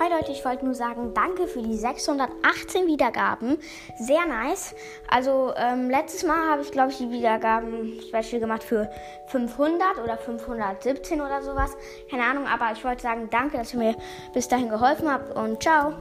Hi Leute, ich wollte nur sagen, danke für die 618 Wiedergaben. Sehr nice. Also ähm, letztes Mal habe ich, glaube ich, die Wiedergaben Special gemacht für 500 oder 517 oder sowas. Keine Ahnung, aber ich wollte sagen, danke, dass ihr mir bis dahin geholfen habt und ciao.